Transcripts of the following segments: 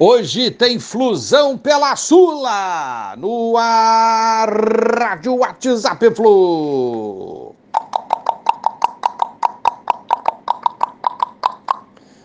Hoje tem Flusão pela Sula, no ar, Rádio WhatsApp Flu.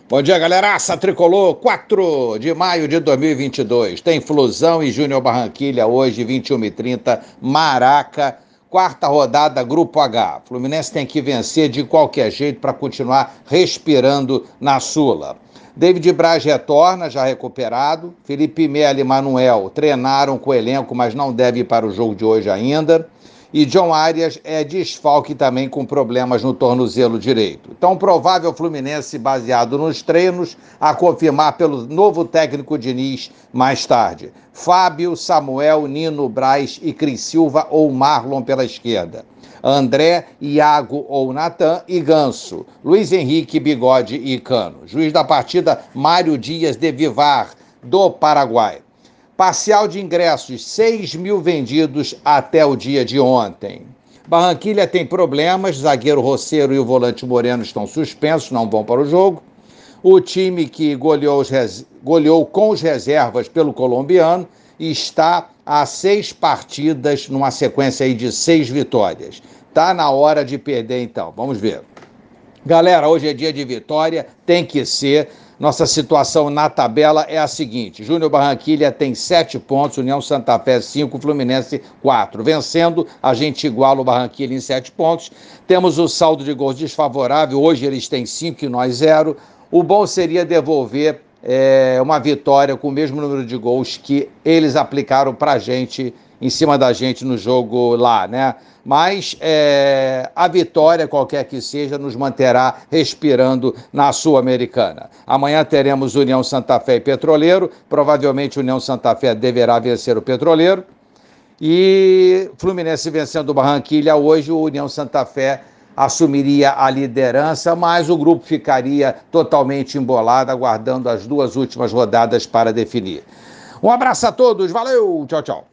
Bom dia, galeraça tricolor, 4 de maio de 2022. Tem Flusão e Júnior Barranquilha hoje, 21 e 30 Maraca, quarta rodada, Grupo H. Fluminense tem que vencer de qualquer jeito para continuar respirando na Sula. David Braz retorna, já recuperado. Felipe Melo e Manuel treinaram com o elenco, mas não deve ir para o jogo de hoje ainda. E John Arias é desfalque também com problemas no tornozelo direito. Então, provável Fluminense baseado nos treinos, a confirmar pelo novo técnico Diniz mais tarde. Fábio, Samuel, Nino, Braz e Cris Silva ou Marlon pela esquerda. André, Iago ou Natan e Ganso. Luiz Henrique, Bigode e Cano. Juiz da partida, Mário Dias de Vivar, do Paraguai. Parcial de ingressos, 6 mil vendidos até o dia de ontem. Barranquilha tem problemas, zagueiro Roceiro e o volante Moreno estão suspensos, não vão para o jogo. O time que goleou, res... goleou com os reservas pelo colombiano está a seis partidas numa sequência aí de seis vitórias. Tá na hora de perder então. Vamos ver. Galera, hoje é dia de vitória, tem que ser. Nossa situação na tabela é a seguinte: Júnior Barranquilha tem sete pontos, União Santa Fé cinco, Fluminense quatro. Vencendo, a gente iguala o Barranquilha em sete pontos. Temos o saldo de gols desfavorável, hoje eles têm cinco e nós zero. O bom seria devolver é, uma vitória com o mesmo número de gols que eles aplicaram para a gente, em cima da gente no jogo lá, né? Mas é, a vitória, qualquer que seja, nos manterá respirando na Sul-Americana. Amanhã teremos União Santa Fé e Petroleiro. Provavelmente União Santa Fé deverá vencer o Petroleiro. E Fluminense vencendo o Barranquilha hoje, o União Santa Fé assumiria a liderança, mas o grupo ficaria totalmente embolado, aguardando as duas últimas rodadas para definir. Um abraço a todos, valeu, tchau, tchau.